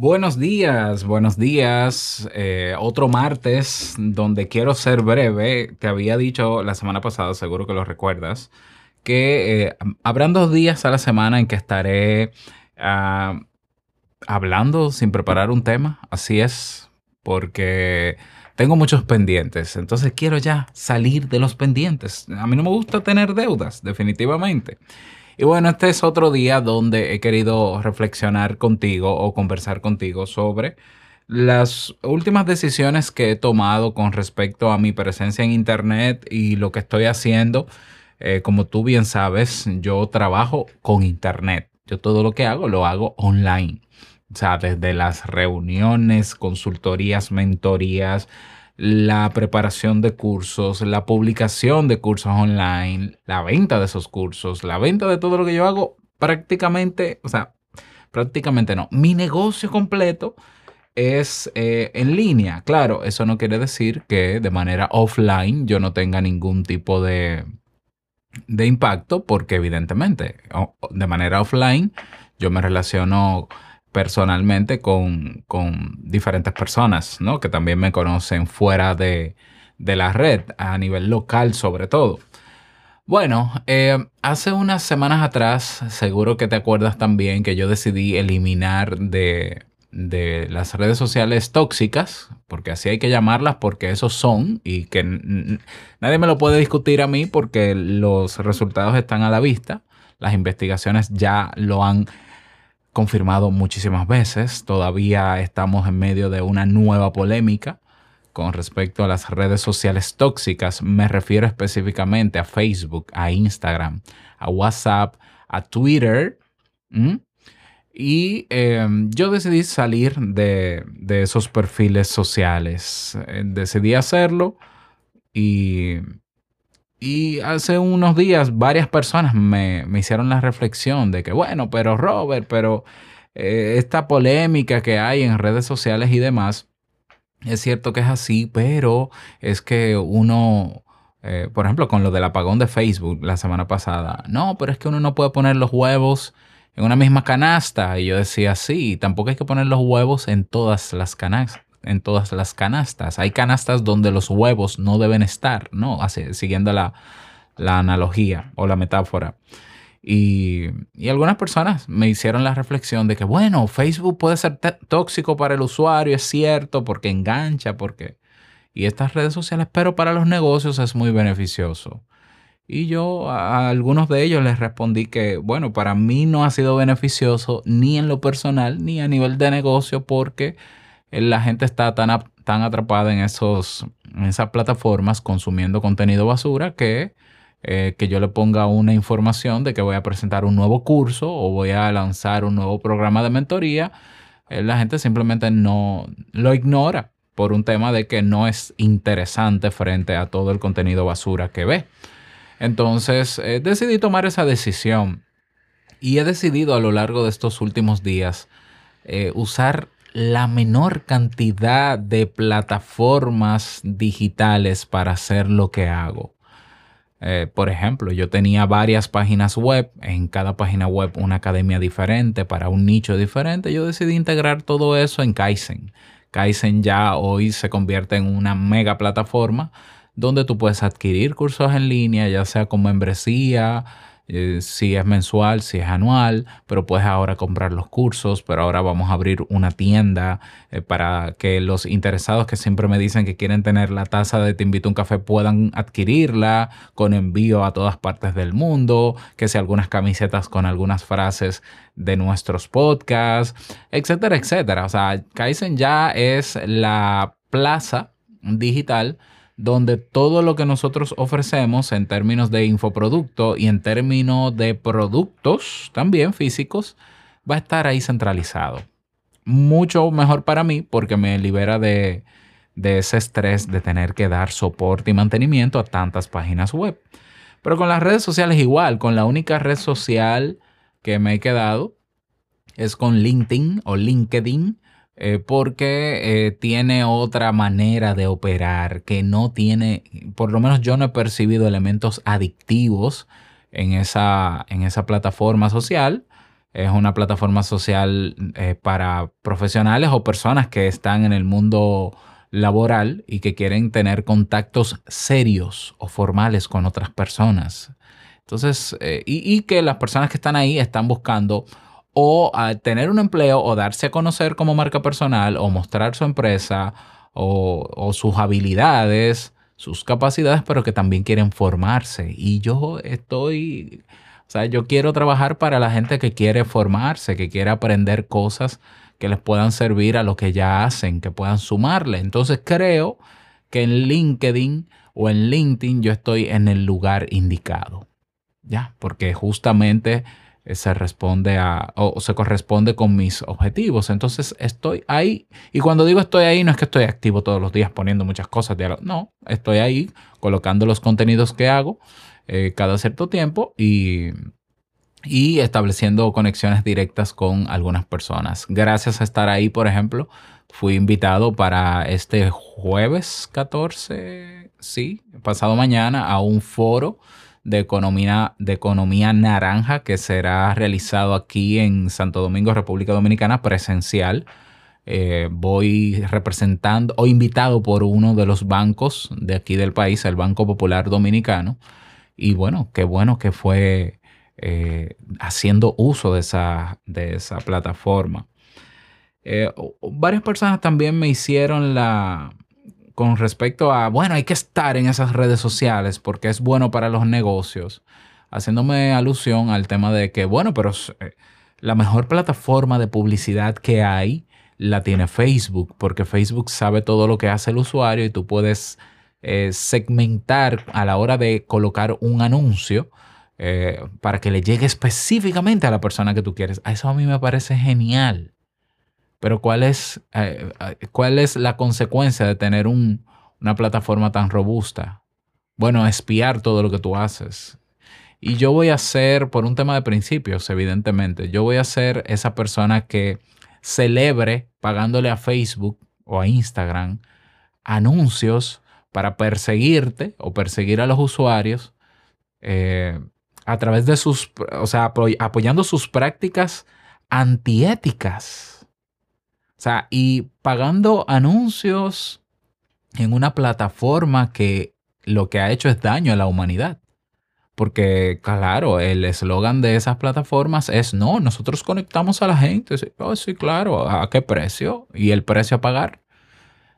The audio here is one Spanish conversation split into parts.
Buenos días, buenos días. Eh, otro martes donde quiero ser breve. Te había dicho la semana pasada, seguro que lo recuerdas, que eh, habrán dos días a la semana en que estaré ah, hablando sin preparar un tema. Así es, porque tengo muchos pendientes. Entonces quiero ya salir de los pendientes. A mí no me gusta tener deudas, definitivamente. Y bueno, este es otro día donde he querido reflexionar contigo o conversar contigo sobre las últimas decisiones que he tomado con respecto a mi presencia en Internet y lo que estoy haciendo. Eh, como tú bien sabes, yo trabajo con Internet. Yo todo lo que hago lo hago online. O sea, desde las reuniones, consultorías, mentorías, la preparación de cursos, la publicación de cursos online, la venta de esos cursos, la venta de todo lo que yo hago, prácticamente, o sea, prácticamente no. Mi negocio completo es eh, en línea. Claro, eso no quiere decir que de manera offline yo no tenga ningún tipo de, de impacto, porque evidentemente de manera offline yo me relaciono personalmente con, diferentes personas, ¿no? Que también me conocen fuera de, la red, a nivel local sobre todo. Bueno, eh, hace unas semanas atrás, seguro que te acuerdas también que yo decidí eliminar de, de las redes sociales tóxicas, porque así hay que llamarlas, porque esos son, y que nadie me lo puede discutir a mí porque los resultados están a la vista, las investigaciones ya lo han confirmado muchísimas veces. Todavía estamos en medio de una nueva polémica con respecto a las redes sociales tóxicas. Me refiero específicamente a Facebook, a Instagram, a WhatsApp, a Twitter. Y em, yo decidí salir de, esos perfiles sociales. Eh, decidí hacerlo y y hace unos días varias personas me, hicieron la reflexión de que, bueno, pero Robert, pero eh, esta polémica que hay en redes sociales y demás, es cierto que es así, pero es que uno, eh, por ejemplo, con lo del apagón de Facebook la semana pasada, no, pero es que uno no puede poner los huevos en una misma canasta. Y yo decía, sí, tampoco hay que poner los huevos en todas las canastas en todas las canastas. Hay canastas donde los huevos no deben estar, ¿no? Así, siguiendo la, analogía o la metáfora. Y, y, algunas personas me hicieron la reflexión de que, bueno, Facebook puede ser tóxico para el usuario, es cierto, porque engancha, porque... Y estas redes sociales, pero para los negocios es muy beneficioso. Y yo a algunos de ellos les respondí que, bueno, para mí no ha sido beneficioso ni en lo personal ni a nivel de negocio porque la gente está tan, tan atrapada en, esos, en esas plataformas consumiendo contenido basura que, eh, que yo le ponga una información de que voy a presentar un nuevo curso o voy a lanzar un nuevo programa de mentoría, eh, la gente simplemente no lo ignora por un tema de que no es interesante frente a todo el contenido basura que ve. Entonces eh, decidí tomar esa decisión y he decidido a lo largo de estos últimos días usar la menor cantidad de plataformas digitales para hacer lo que hago. Eh, por ejemplo, yo tenía varias páginas web, en cada página web una academia diferente para un nicho diferente. Yo decidí integrar todo eso en Kaizen. Kaizen ya hoy se convierte en una mega plataforma donde tú puedes adquirir cursos en línea, ya sea con membresía, eh, si es mensual, si es anual, pero puedes ahora comprar los cursos, pero ahora vamos a abrir una tienda eh, para que los interesados que siempre me dicen que quieren tener la taza de Te invito un café puedan adquirirla con envío a todas partes del mundo, que sea algunas camisetas con algunas frases de nuestros podcasts, etcétera, etcétera. O sea, Kaizen ya es la plaza digital donde todo lo que nosotros ofrecemos en términos de infoproducto y en términos de productos también físicos va a estar ahí centralizado. Mucho mejor para mí porque me libera de, ese estrés de tener que dar soporte y mantenimiento a tantas páginas web. Pero con las redes sociales igual, con la única red social que me he quedado es con LinkedIn o LinkedIn eh, porque eh, tiene otra manera de operar que no tiene, por lo menos yo no he percibido elementos adictivos en esa, en esa plataforma social. Es una plataforma social eh, para profesionales o personas que están en el mundo laboral y que quieren tener contactos serios o formales con otras personas. Entonces, y, que las personas que están ahí están buscando o tener un empleo o darse a conocer como marca personal o mostrar su empresa o, sus habilidades, sus capacidades, pero que también quieren formarse. Y yo estoy, o sea, yo quiero trabajar para la gente que quiere formarse, que quiere aprender cosas que les puedan servir a lo que ya hacen, que puedan sumarle. Entonces creo que en LinkedIn o en LinkedIn yo estoy en el lugar indicado. Ya, porque justamente se responde a o se corresponde con mis objetivos. Entonces estoy ahí. Y cuando digo estoy ahí, no es que estoy activo todos los días poniendo muchas cosas. No, estoy ahí colocando los contenidos que hago eh, cada cierto tiempo y, y estableciendo conexiones directas con algunas personas. Gracias a estar ahí, por ejemplo, fui invitado para este jueves 14, sí, pasado mañana, a un foro de economía, de economía naranja que será realizado aquí en Santo Domingo, República Dominicana, presencial. Eh, voy representando o invitado por uno de los bancos de aquí del país, el Banco Popular Dominicano. Y bueno, qué bueno que fue eh, haciendo uso de esa, de esa plataforma. Eh, varias personas también me hicieron la, con respecto a, bueno, hay que estar en esas redes sociales porque es bueno para los negocios, haciéndome alusión al tema de que, bueno, pero eh, la mejor plataforma de publicidad que hay la tiene Facebook, porque Facebook sabe todo lo que hace el usuario y tú puedes eh, segmentar a la hora de colocar un anuncio eh, para que le llegue específicamente a la persona que tú quieres. Eso a mí me parece genial. Pero ¿cuál es, eh, eh, ¿cuál es la consecuencia de tener una plataforma tan robusta? Bueno, espiar todo lo que tú haces. Y yo voy a ser, por un tema de principios, evidentemente, yo voy a ser esa persona que celebre pagándole a Facebook o a Instagram anuncios para perseguirte o perseguir a los usuarios eh, a través de sus, o sea, apoyando sus prácticas antiéticas. O sea, y pagando anuncios en una plataforma que lo que ha hecho es daño a la humanidad. Porque, claro, el eslogan de esas plataformas es, no, nosotros conectamos a la gente. Oh, sí, claro, ¿a qué precio? Y el precio a pagar.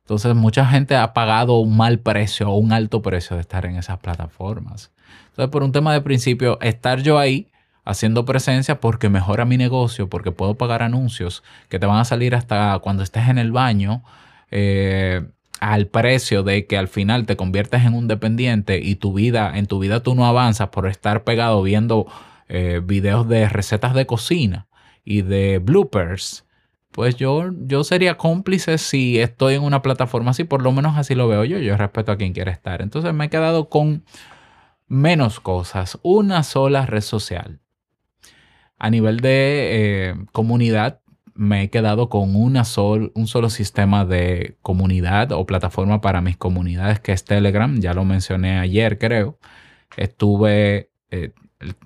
Entonces, mucha gente ha pagado un mal precio o un alto precio de estar en esas plataformas. Entonces, por un tema de principio, estar yo ahí haciendo presencia porque mejora mi negocio, porque puedo pagar anuncios que te van a salir hasta cuando estés en el baño. Eh, al precio de que al final te conviertes en un dependiente y tu vida, en tu vida tú no avanzas por estar pegado viendo eh, videos de recetas de cocina y de bloopers, pues yo, yo sería cómplice si estoy en una plataforma así, por lo menos así lo veo yo, yo respeto a quien quiera estar. Entonces me he quedado con menos cosas, una sola red social. A nivel de eh, comunidad, me he quedado con una un solo sistema de comunidad o plataforma para mis comunidades, que es Telegram. Ya lo mencioné ayer, creo. Estuve, eh,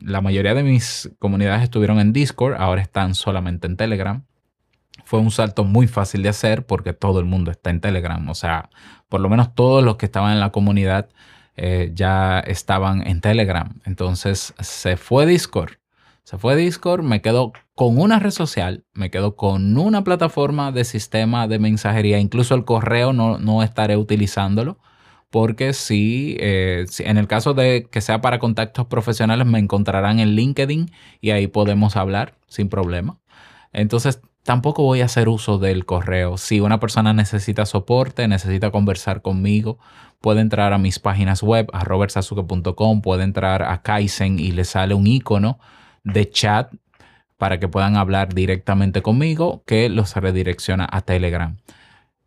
la mayoría de mis comunidades estuvieron en Discord, ahora están solamente en Telegram. Fue un salto muy fácil de hacer porque todo el mundo está en Telegram. O sea, por lo menos todos los que estaban en la comunidad eh, ya estaban en Telegram. Entonces se fue Discord se fue Discord, me quedo con una red social, me quedo con una plataforma de sistema de mensajería, incluso el correo no, estaré utilizándolo, porque si, eh, en el caso de que sea para contactos profesionales, me encontrarán en LinkedIn y ahí podemos hablar sin problema. Entonces, tampoco voy a hacer uso del correo. Si una persona necesita soporte, necesita conversar conmigo, puede entrar a mis páginas web, a robertsazuke.com, puede entrar a Kaizen y le sale un icono de chat para que puedan hablar directamente conmigo que los redirecciona a Telegram.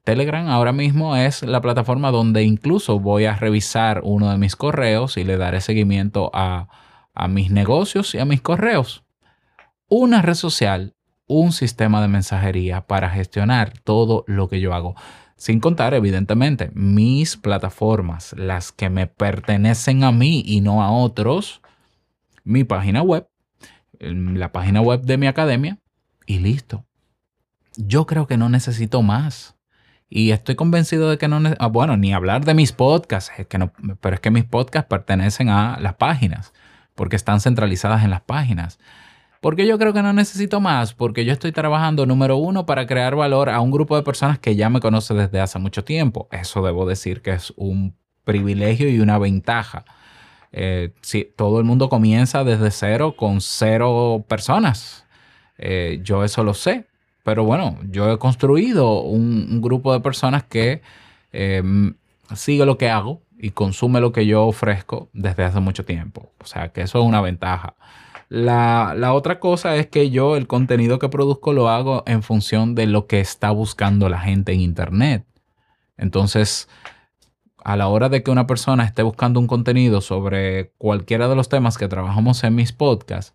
Telegram ahora mismo es la plataforma donde incluso voy a revisar uno de mis correos y le daré seguimiento a, a mis negocios y a mis correos. Una red social, un sistema de mensajería para gestionar todo lo que yo hago. Sin contar, evidentemente, mis plataformas, las que me pertenecen a mí y no a otros, mi página web la página web de mi academia y listo. Yo creo que no necesito más. Y estoy convencido de que no, ah, bueno, ni hablar de mis podcasts, que no, pero es que mis podcasts pertenecen a las páginas, porque están centralizadas en las páginas. Porque yo creo que no necesito más, porque yo estoy trabajando, número uno, para crear valor a un grupo de personas que ya me conoce desde hace mucho tiempo. Eso debo decir que es un privilegio y una ventaja. Eh, si, todo el mundo comienza desde cero con cero personas. Eh, yo eso lo sé. Pero bueno, yo he construido un, grupo de personas que em, sigue lo que hago y consume lo que yo ofrezco desde hace mucho tiempo. O sea, que eso es una ventaja. La, otra cosa es que yo el contenido que produzco lo hago en función de lo que está buscando la gente en Internet. Entonces, a la hora de que una persona esté buscando un contenido sobre cualquiera de los temas que trabajamos en mis podcasts,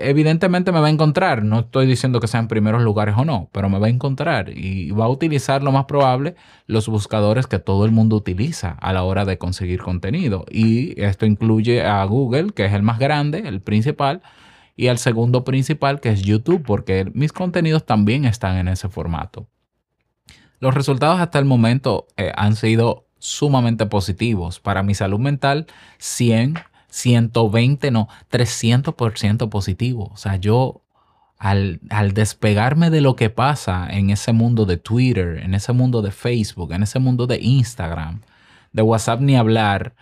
evidentemente me va a encontrar. No estoy diciendo que sean primeros lugares o no, pero me va a encontrar y va a utilizar lo más probable los buscadores que todo el mundo utiliza a la hora de conseguir contenido. Y esto incluye a Google, que es el más grande, el principal, y al segundo principal, que es YouTube, porque mis contenidos también están en ese formato. Los resultados hasta el momento eh, han sido sumamente positivos. Para mi salud mental, 100 120, no, 300% positivo. O sea, yo al, al, despegarme de lo que pasa en ese mundo de Twitter, en ese mundo de Facebook, en ese mundo de Instagram, de WhatsApp ni hablar,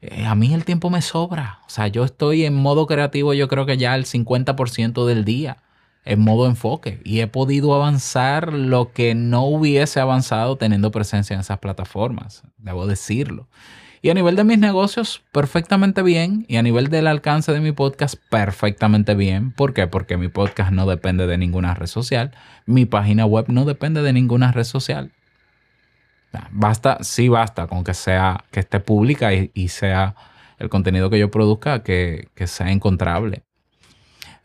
eh, a mí el tiempo me sobra. O sea, yo estoy en modo creativo yo creo que ya el 50% del día, en modo enfoque. Y he podido avanzar lo que no hubiese avanzado teniendo presencia en esas plataformas, debo decirlo. Y a nivel de mis negocios, perfectamente bien. Y a nivel del alcance de mi podcast, perfectamente bien. ¿Por qué? Porque mi podcast no depende de ninguna red social. Mi página web no depende de ninguna red social. Basta, sí basta con que sea, que esté pública y, sea el contenido que yo produzca que, sea encontrable.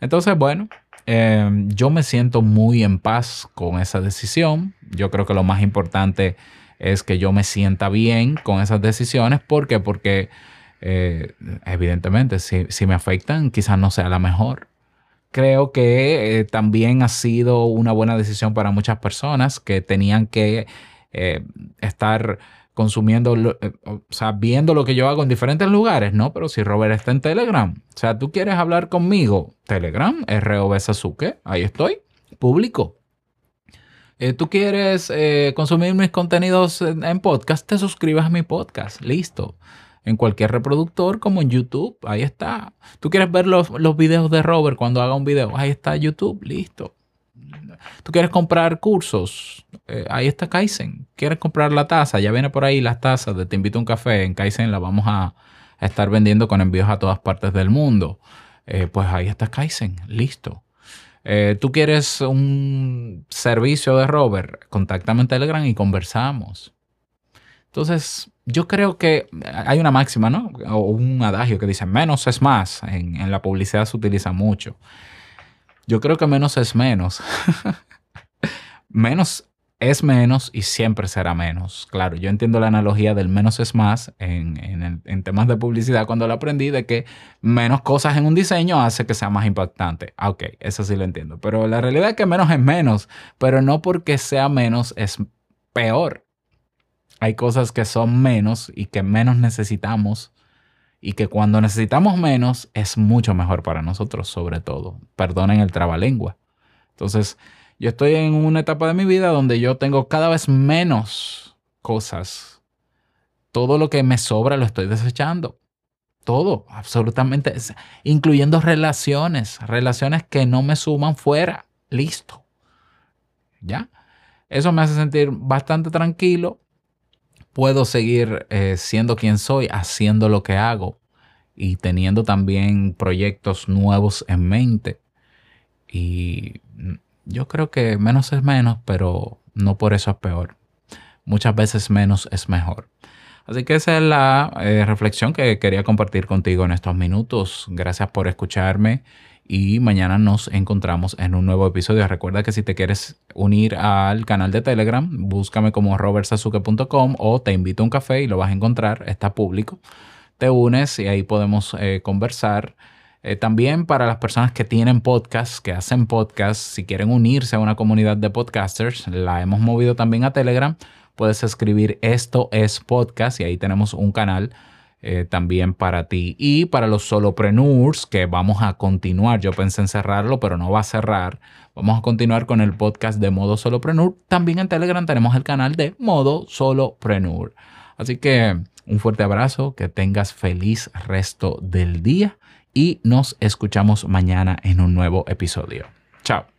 Entonces, bueno, em, yo me siento muy en paz con esa decisión. Yo creo que lo más importante es que yo me sienta bien con esas decisiones. ¿Por qué? Porque eh, evidentemente si, me afectan quizás no sea la mejor. Creo que eh, también ha sido una buena decisión para muchas personas que tenían que eh, estar consumiendo, o sea, viendo lo que yo hago en diferentes lugares, ¿no? Pero si Robert está en Telegram, o sea, tú quieres hablar conmigo, Telegram, ROB Sasuke, ahí estoy, público. Eh, tú quieres eh, consumir mis contenidos en, podcast, te suscribas a mi podcast. Listo. En cualquier reproductor como en YouTube. Ahí está. Tú quieres ver los, videos de Robert cuando haga un video. Ahí está YouTube. Listo. Tú quieres comprar cursos. Eh, ahí está Kaizen. Quieres comprar la taza. Ya viene por ahí las tazas de Te invito a un café. En Kaizen la vamos a, estar vendiendo con envíos a todas partes del mundo. pues ahí está Kaizen. Listo. Eh, tú quieres un servicio de Robert, contáctame en Telegram y conversamos. Entonces, yo creo que hay una máxima, ¿no? O un adagio que dice, menos es más. En la publicidad se utiliza mucho. Yo creo que menos es menos. menos es menos y siempre será menos. Claro, yo entiendo la analogía del menos es más en, temas de publicidad cuando lo aprendí, de que menos cosas en un diseño hace que sea más impactante. Ah, ok, eso sí lo entiendo. Pero la realidad es que menos es menos, pero no porque sea menos es peor. Hay cosas que son menos y que menos necesitamos y que cuando necesitamos menos es mucho mejor para nosotros, sobre todo. Perdonen el trabalengua. Entonces, yo estoy en una etapa de mi vida donde yo tengo cada vez menos cosas. Todo lo que me sobra lo estoy desechando. Todo, absolutamente, incluyendo relaciones, relaciones que no me suman fuera. Listo. ¿Ya? Eso me hace sentir bastante tranquilo. Puedo seguir eh, siendo quien soy, haciendo lo que hago y teniendo también proyectos nuevos en mente. Y yo creo que menos es menos, pero no por eso es peor. Muchas veces menos es mejor. Así que esa es la eh, reflexión que quería compartir contigo en estos minutos. Gracias por escucharme y mañana nos encontramos en un nuevo episodio. Recuerda que si te quieres unir al canal de Telegram, búscame como robertsazuke.com o te invito a un café y lo vas a encontrar, está público. Te unes y ahí podemos eh, conversar Eh, también para las personas que tienen podcasts, que hacen podcasts, si quieren unirse a una comunidad de podcasters, la hemos movido también a Telegram. Puedes escribir esto es podcast y ahí tenemos un canal eh, también para ti. Y para los solopreneurs, que vamos a continuar, yo pensé en cerrarlo, pero no va a cerrar. Vamos a continuar con el podcast de modo solopreneur. También en Telegram tenemos el canal de modo solopreneur. Así que un fuerte abrazo, que tengas feliz resto del día y nos escuchamos mañana en un nuevo episodio. Chao.